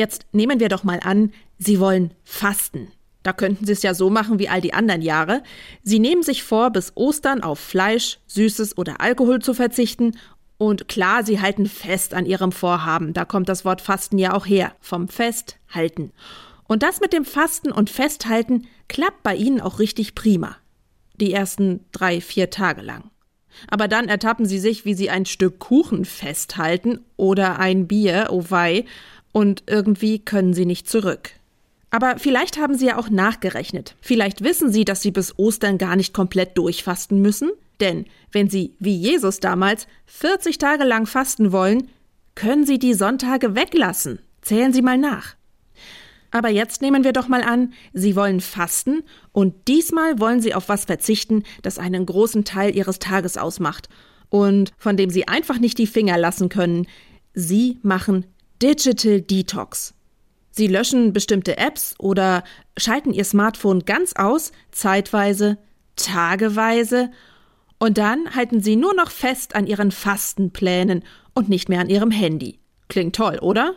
Jetzt nehmen wir doch mal an, Sie wollen fasten. Da könnten Sie es ja so machen wie all die anderen Jahre. Sie nehmen sich vor, bis Ostern auf Fleisch, Süßes oder Alkohol zu verzichten. Und klar, Sie halten fest an Ihrem Vorhaben. Da kommt das Wort Fasten ja auch her. Vom Festhalten. Und das mit dem Fasten und Festhalten klappt bei Ihnen auch richtig prima. Die ersten drei, vier Tage lang. Aber dann ertappen Sie sich, wie Sie ein Stück Kuchen festhalten oder ein Bier, oh wei, und irgendwie können Sie nicht zurück. Aber vielleicht haben Sie ja auch nachgerechnet. Vielleicht wissen Sie, dass Sie bis Ostern gar nicht komplett durchfasten müssen. Denn wenn Sie, wie Jesus damals, 40 Tage lang fasten wollen, können Sie die Sonntage weglassen. Zählen Sie mal nach. Aber jetzt nehmen wir doch mal an, Sie wollen fasten und diesmal wollen Sie auf was verzichten, das einen großen Teil Ihres Tages ausmacht und von dem Sie einfach nicht die Finger lassen können. Sie machen Digital Detox. Sie löschen bestimmte Apps oder schalten Ihr Smartphone ganz aus, zeitweise, tageweise, und dann halten Sie nur noch fest an Ihren Fastenplänen und nicht mehr an Ihrem Handy. Klingt toll, oder?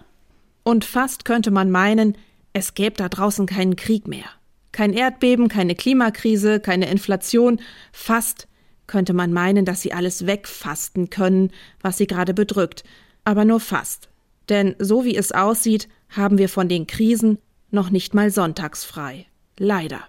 Und fast könnte man meinen, es gäbe da draußen keinen Krieg mehr. Kein Erdbeben, keine Klimakrise, keine Inflation. Fast könnte man meinen, dass sie alles wegfasten können, was sie gerade bedrückt. Aber nur fast. Denn so wie es aussieht, haben wir von den Krisen noch nicht mal sonntags frei. Leider.